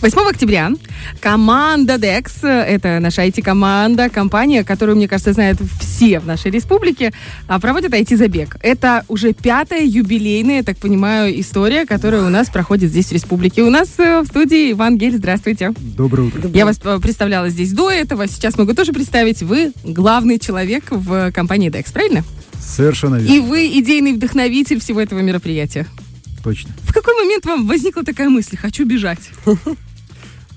8 октября команда DEX, это наша IT-команда, компания, которую, мне кажется, знают все в нашей республике, а, проводит IT-забег. Это уже пятая юбилейная, я так понимаю, история, которая у нас проходит здесь в республике. У нас э, в студии Иван Гель, здравствуйте. Доброе утро. Я вас э, представляла здесь до этого, сейчас могу тоже представить. Вы главный человек в компании DEX, правильно? Совершенно верно. И вы идейный вдохновитель всего этого мероприятия. Точно. В какой момент вам возникла такая мысль, хочу бежать?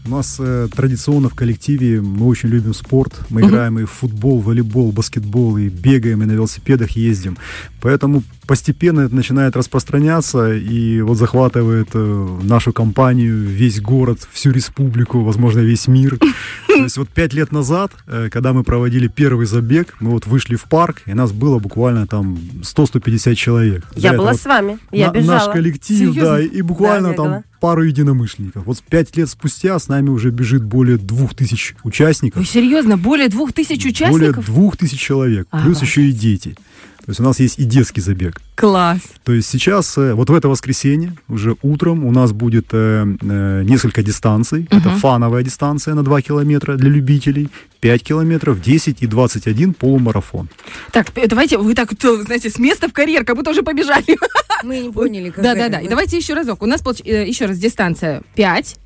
У нас э, традиционно в коллективе мы очень любим спорт. Мы играем и в футбол, волейбол, баскетбол, и бегаем, и на велосипедах ездим. Поэтому постепенно это начинает распространяться и вот захватывает э, нашу компанию, весь город, всю республику, возможно, весь мир. То есть вот пять лет назад, э, когда мы проводили первый забег, мы вот вышли в парк, и нас было буквально там 100-150 человек. Я Да, была это с вами, я на- бежала. Наш коллектив, Серьезно? да, и буквально Да, там. Пару единомышленников. Вот пять лет спустя с нами уже бежит более двух тысяч участников. Вы серьезно? Более двух тысяч Более участников? двух тысяч человек. Плюс Обалдеть. еще и дети. То есть у нас есть и детский забег. Класс. То есть сейчас, э, вот в это воскресенье, уже утром у нас будет э, э, несколько дистанций. Это фановая дистанция на 2 километра для любителей, 5 километров, 10 и 21 полумарафон. Так, давайте, вы так, знаете, с места в карьер, как будто уже побежали. Мы не поняли, как Да, да, да. И давайте еще разок. У нас, получ- э, еще раз, дистанция 5,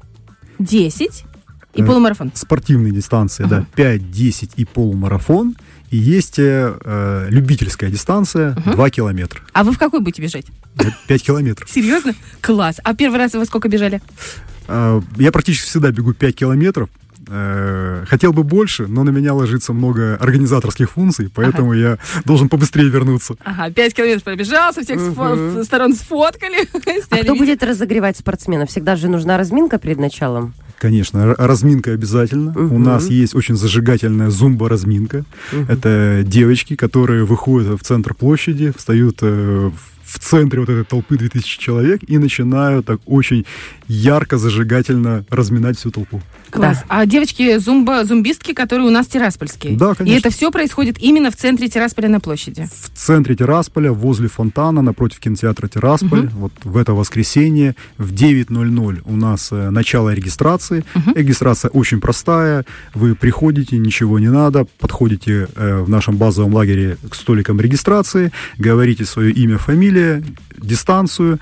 10 и полумарафон. Спортивные дистанции, да, 5, 10 и полумарафон. И есть э, э, любительская дистанция 2 километра. А вы в какой будете бежать? 5 километров. Серьезно? Класс. А первый раз вы сколько бежали? Э, Я практически всегда бегу 5 километров. Э, Хотел бы больше, но на меня ложится много организаторских функций, поэтому я должен побыстрее вернуться. Ага, 5 километров пробежал, со всех сторон сфоткали. А кто будет разогревать спортсменов? Всегда же нужна разминка перед началом. Конечно, разминка обязательно. У нас есть очень зажигательная зумба-разминка. Это девочки, которые выходят в центр площади, встают э, в в центре вот этой толпы 2000 человек и начинают так очень ярко, зажигательно разминать всю толпу. Класс. А девочки зумба, зумбистки, которые у нас тираспольские. Да, И конечно. это все происходит именно в центре Тирасполя на площади. в центре Тирасполя, возле фонтана, напротив кинотеатра Тирасполь. Вот в это воскресенье в 9.00 у нас э, начало регистрации. Регистрация очень простая. Вы приходите, ничего не надо, подходите э, в нашем базовом лагере к столикам регистрации, говорите свое имя, фамилия, дистанцию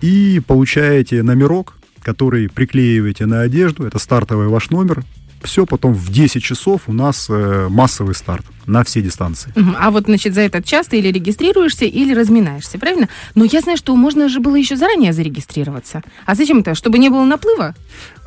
и получаете номерок, который приклеиваете на одежду. Это стартовый ваш номер. Все, потом в 10 часов у нас э, массовый старт на все дистанции. Мгм. А вот, значит, за этот час ты или регистрируешься, или разминаешься, правильно? Но я знаю, что можно же было еще заранее зарегистрироваться. А зачем это? Чтобы не было наплыва?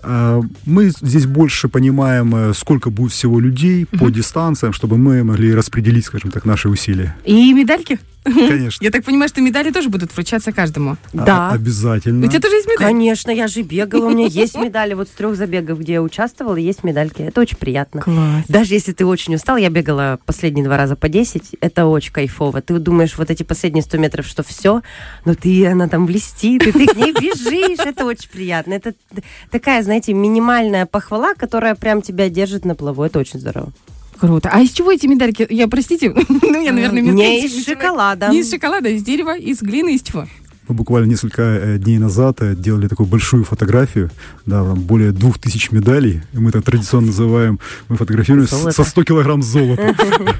А, Мы здесь больше понимаем, э, сколько будет всего людей по дистанциям, чтобы мы могли распределить, скажем так, наши усилия. И медальки? Конечно. Я так понимаю, что медали тоже будут вручаться каждому. Да. А- Обязательно. У тебя тоже есть медаль? Конечно, я же бегала, у меня есть медали. Вот с трех забегов, где я участвовала, есть медальки. Это очень приятно. Класс. Даже если ты очень устал, я бегала последние два раза по 10, это очень кайфово. Ты думаешь, вот эти последние 100 метров, что все, но ты, она там блестит, и ты к ней бежишь, это очень приятно. Это такая, знаете, минимальная похвала, которая прям тебя держит на плаву, это очень здорово. Круто. А из чего эти медальки? Я, простите, ну я, наверное, Не из шоколада. Не из шоколада, из дерева, из глины, из чего? Мы буквально несколько э, дней назад э, делали такую большую фотографию, да, там более двух тысяч медалей, и мы это традиционно называем, мы фотографируем Золото. со 100 килограмм золота.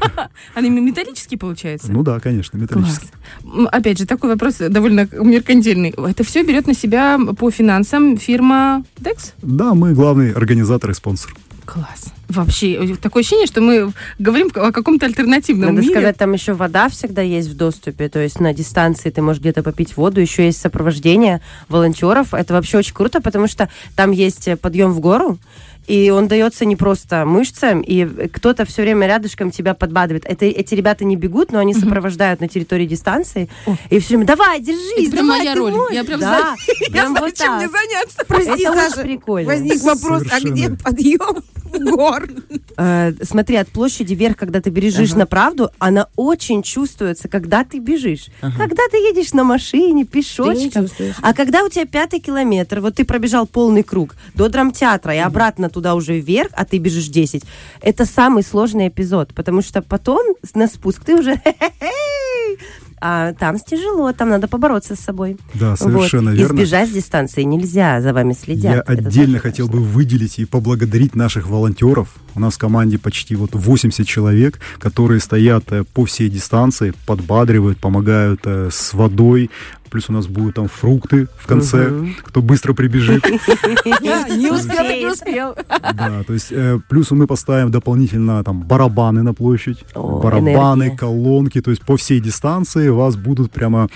Они металлические, получается? Ну да, конечно, Класс. металлический. М, Опять же, такой вопрос довольно меркантильный. Это все берет на себя по финансам фирма Dex? Да, мы главный организатор и спонсор. Класс. Вообще, э, такое ощущение, что мы говорим о каком-то альтернативном Надо мире. сказать, там еще вода всегда есть в доступе, то есть на дистанции ты можешь где-то попить воду, еще есть сопровождение волонтеров. Это вообще очень круто, потому что там есть э, подъем в гору, и он дается не просто мышцам, и кто-то все время рядышком тебя подбадривает. Это, эти ребята не бегут, но они сопровождают на территории дистанции, О. и все время, давай, держись, Это прям давай, моя ты роль. можешь». Я прям да, знаю, я прям знаю, вот чем мне так. заняться. Прости, Это Саша, прикольно. возник вопрос, а где Совершенно. подъем гор? Э, смотри, от площади вверх, когда ты бежишь на правду, она очень чувствуется, когда ты бежишь. Когда ты едешь на машине, пешочком. А когда у тебя пятый километр, вот ты пробежал полный круг до драмтеатра и обратно туда уже вверх, а ты бежишь 10, это самый сложный эпизод, потому что потом на спуск ты уже А там тяжело, там надо побороться с собой. Да, совершенно вот. верно. Избежать дистанции нельзя, за вами следят. Я Это отдельно хотел важно. бы выделить и поблагодарить наших волонтеров. У нас в команде почти вот 80 человек, которые стоят э, по всей дистанции, подбадривают, помогают э, с водой. Плюс у нас будут там фрукты в конце, кто быстро прибежит. Не успел, так не успел. Да, то есть э, плюс мы поставим дополнительно там барабаны на площадь, барабаны, колонки, то есть по всей дистанции вас будут прямо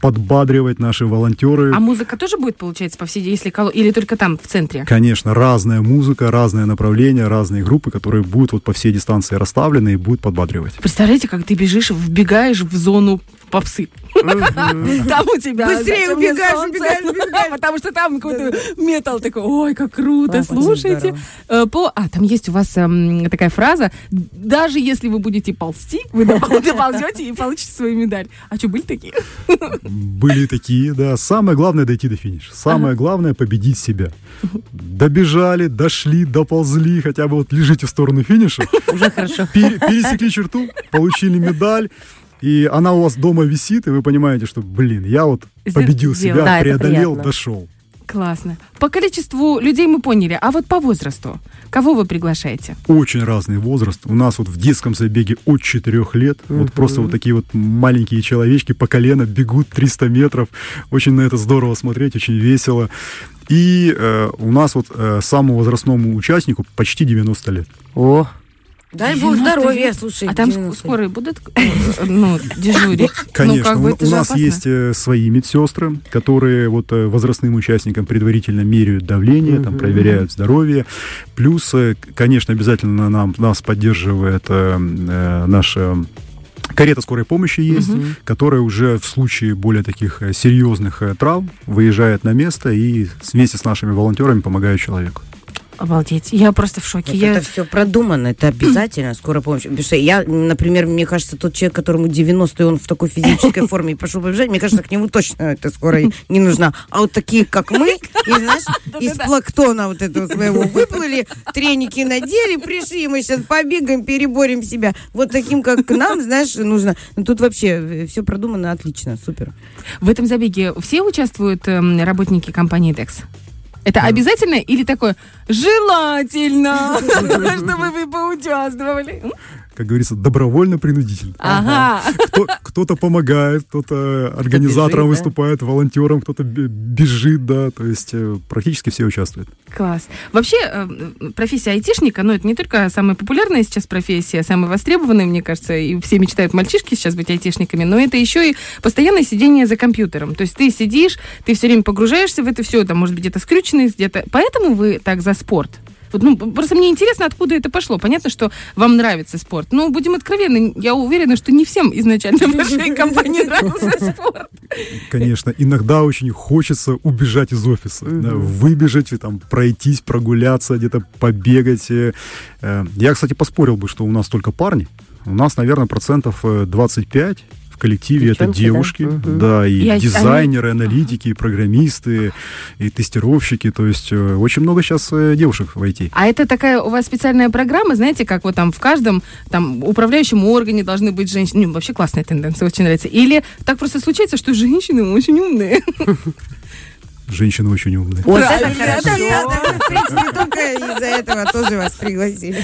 подбадривать наши волонтеры. А музыка тоже будет, получается, по всей, если коло- или только там, в центре? Конечно, разная музыка, разные направления, разные группы, которые будут вот по всей дистанции расставлены и будут подбадривать. Представляете, как ты бежишь, вбегаешь в зону попсы. Там у тебя... Быстрее убегаешь, убегаешь, убегаешь. Потому что там какой-то металл такой, ой, как круто, слушайте. Э, По... А, там есть у вас эм, такая фраза, даже если вы будете ползти, вы допол- доползете и получите свою медаль. А что, были такие? Были такие, да. Самое главное дойти до финиша. Самое главное победить себя. Добежали, дошли, доползли, хотя бы вот лежите в сторону финиша. Уже хорошо. Пере- пересекли черту, получили медаль. И она у вас дома висит, и вы понимаете, что, блин, я вот победил Сделал. себя, Да, преодолел, дошел. Классно. По количеству людей мы поняли, а вот по возрасту, кого вы приглашаете? Очень разный возраст. У нас вот в детском забеге от 4 лет. Вот просто вот такие вот маленькие человечки по колено бегут 300 метров. Очень на это здорово смотреть, очень весело. И э, у нас вот э, самому возрастному участнику почти 90 лет. О, Дай бог 90 здоровья, лет. слушай. А там 90. скорые будут э, ну, дежурить? Конечно, ну, как бы у, это у же нас опасно. есть э, свои медсестры, которые вот э, возрастным участникам предварительно меряют давление, там проверяют здоровье. Плюс, э, конечно, обязательно нам, нас поддерживает наша карета скорой помощи есть, которая уже в случае более таких серьезных травм выезжает на место и вместе с нашими волонтерами помогает человеку. Обалдеть. Я просто в шоке. Вот Я... Это все продумано, это обязательно скорая помощь. Потому что я, например, мне кажется, тот человек, которому 90, и он в такой физической форме и пошел побежать, мне кажется, к нему точно эта скорая не нужна. А вот такие, как мы, и, знаешь, из плактона вот этого своего выплыли, треники надели, пришли, мы сейчас побегаем, переборем себя. Вот таким, как нам, знаешь, нужно. Ну, тут вообще все продумано отлично, супер. В этом забеге все участвуют эм, работники компании DEX? Это обязательно или такое желательно, чтобы вы поучаствовали? Как говорится, добровольно-принудительно. Ага. Кто, кто-то помогает, кто-то организатором бежит, да? выступает, волонтером, кто-то бе- бежит, да, то есть э, практически все участвуют. Класс. Вообще, э, профессия айтишника, ну, это не только самая популярная сейчас профессия, самая востребованная, мне кажется, и все мечтают мальчишки сейчас быть айтишниками, но это еще и постоянное сидение за компьютером. То есть ты сидишь, ты все время погружаешься в это все, там, может быть, где-то скрюченный, где-то... Поэтому вы так за спорт? Вот, ну, просто мне интересно, откуда это пошло. Понятно, что вам нравится спорт. Но будем откровенны, я уверена, что не всем изначально в вашей компании нравился спорт. Конечно, иногда очень хочется убежать из офиса, да, выбежать, там, пройтись, прогуляться, где-то побегать. э. Э, Я, кстати, поспорил бы, что у нас только парни. У нас, наверное, процентов э, 25 коллективе это Девчонки, да? девушки, Мгм. да, и, И они- дизайнеры, аналитики, и программисты, и тестировщики. То есть э, очень много сейчас э, девушек в IT. А это такая у вас специальная программа, знаете, как вот там в каждом там управляющем органе должны быть женщины. Ну, вообще классная тенденция, очень нравится. Или так просто случается, что женщины очень умные. Женщины очень умные. вот это хорошо. это Я, в принципе, только из-за этого тоже вас пригласили.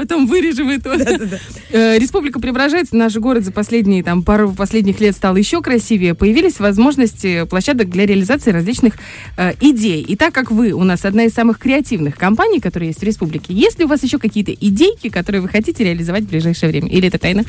Потом вырежем это. Э, Республика преображается. Наш город за последние там пару последних лет стал еще красивее. Появились возможности площадок для реализации различных э, идей. И так как вы у нас одна из самых креативных компаний, которые есть в республике, есть ли у вас еще какие-то идейки, которые вы хотите реализовать в ближайшее время? Или это тайна?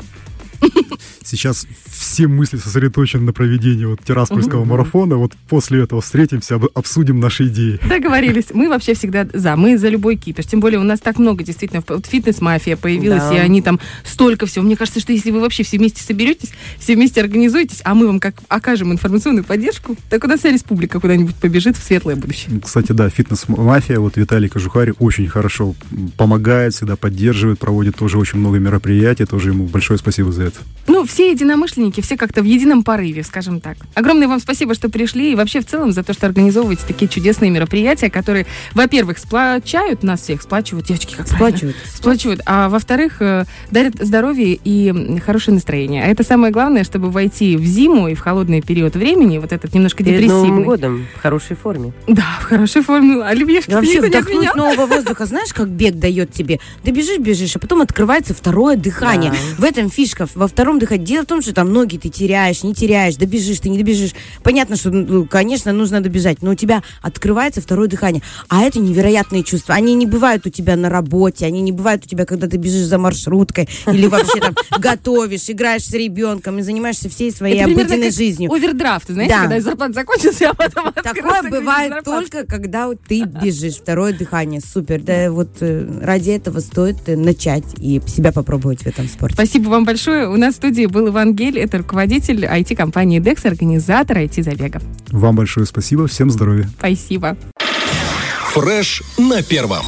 Сейчас все мысли сосредоточены на проведении вот Тираспольского марафона. Вот после этого встретимся, об- обсудим наши идеи. Договорились. Мы вообще всегда за. Мы за любой кипиш. Тем более у нас так много действительно. Вот фитнес-мафия появилась, Да. и они там столько всего. Мне кажется, что если вы вообще все вместе соберетесь, все вместе организуетесь, а мы вам как окажем информационную поддержку, так у нас вся республика куда-нибудь побежит в светлое будущее. Кстати, да, фитнес-мафия, вот Виталий Кожухарь очень хорошо помогает, всегда поддерживает, проводит тоже очень много мероприятий, тоже ему большое спасибо за это. Ну, все единомышленники, все как-то в едином порыве, скажем так. Огромное вам спасибо, что пришли, и вообще в целом за то, что организовываете такие чудесные мероприятия, которые, во-первых, сплочают нас всех, сплачивают, девочки, как правильно? Сплачивают. Сплачивают, а во-вторых, э, дарят здоровье и хорошее настроение. А это самое главное, чтобы войти в зиму и в холодный период времени, вот этот немножко Перед Новым депрессивный. годом в хорошей форме. Да, в хорошей форме. Оливьешки, И Вообще никто не вдохнуть нового воздуха, знаешь, как бег дает тебе? Ты бежишь, бежишь, а потом открывается второе дыхание. Да. В этом фишка, во втором дыхании. Дело в том, что там ноги ты теряешь, не теряешь, добежишь, ты не добежишь. Понятно, что, ну, конечно, нужно добежать, но у тебя открывается второе дыхание. А это невероятные чувства. Они не бывают у тебя на работе, они не бывают у тебя, когда ты бежишь за маршруткой или вообще там готовишь, играешь с ребенком и занимаешься всей своей обыденной жизнью. Овердрафт, знаете, Да. когда зарплата закончится, а потом Такое бывает только, когда ты бежишь. Второе дыхание. Супер. Да, вот э, ради этого стоит э, начать и себя попробовать в этом спорте. Спасибо вам большое. У нас в студии был Иван Гель, это руководитель IT-компании DEX, организатор IT-забега. Вам большое спасибо, всем здоровья. Спасибо. Фреш на первом.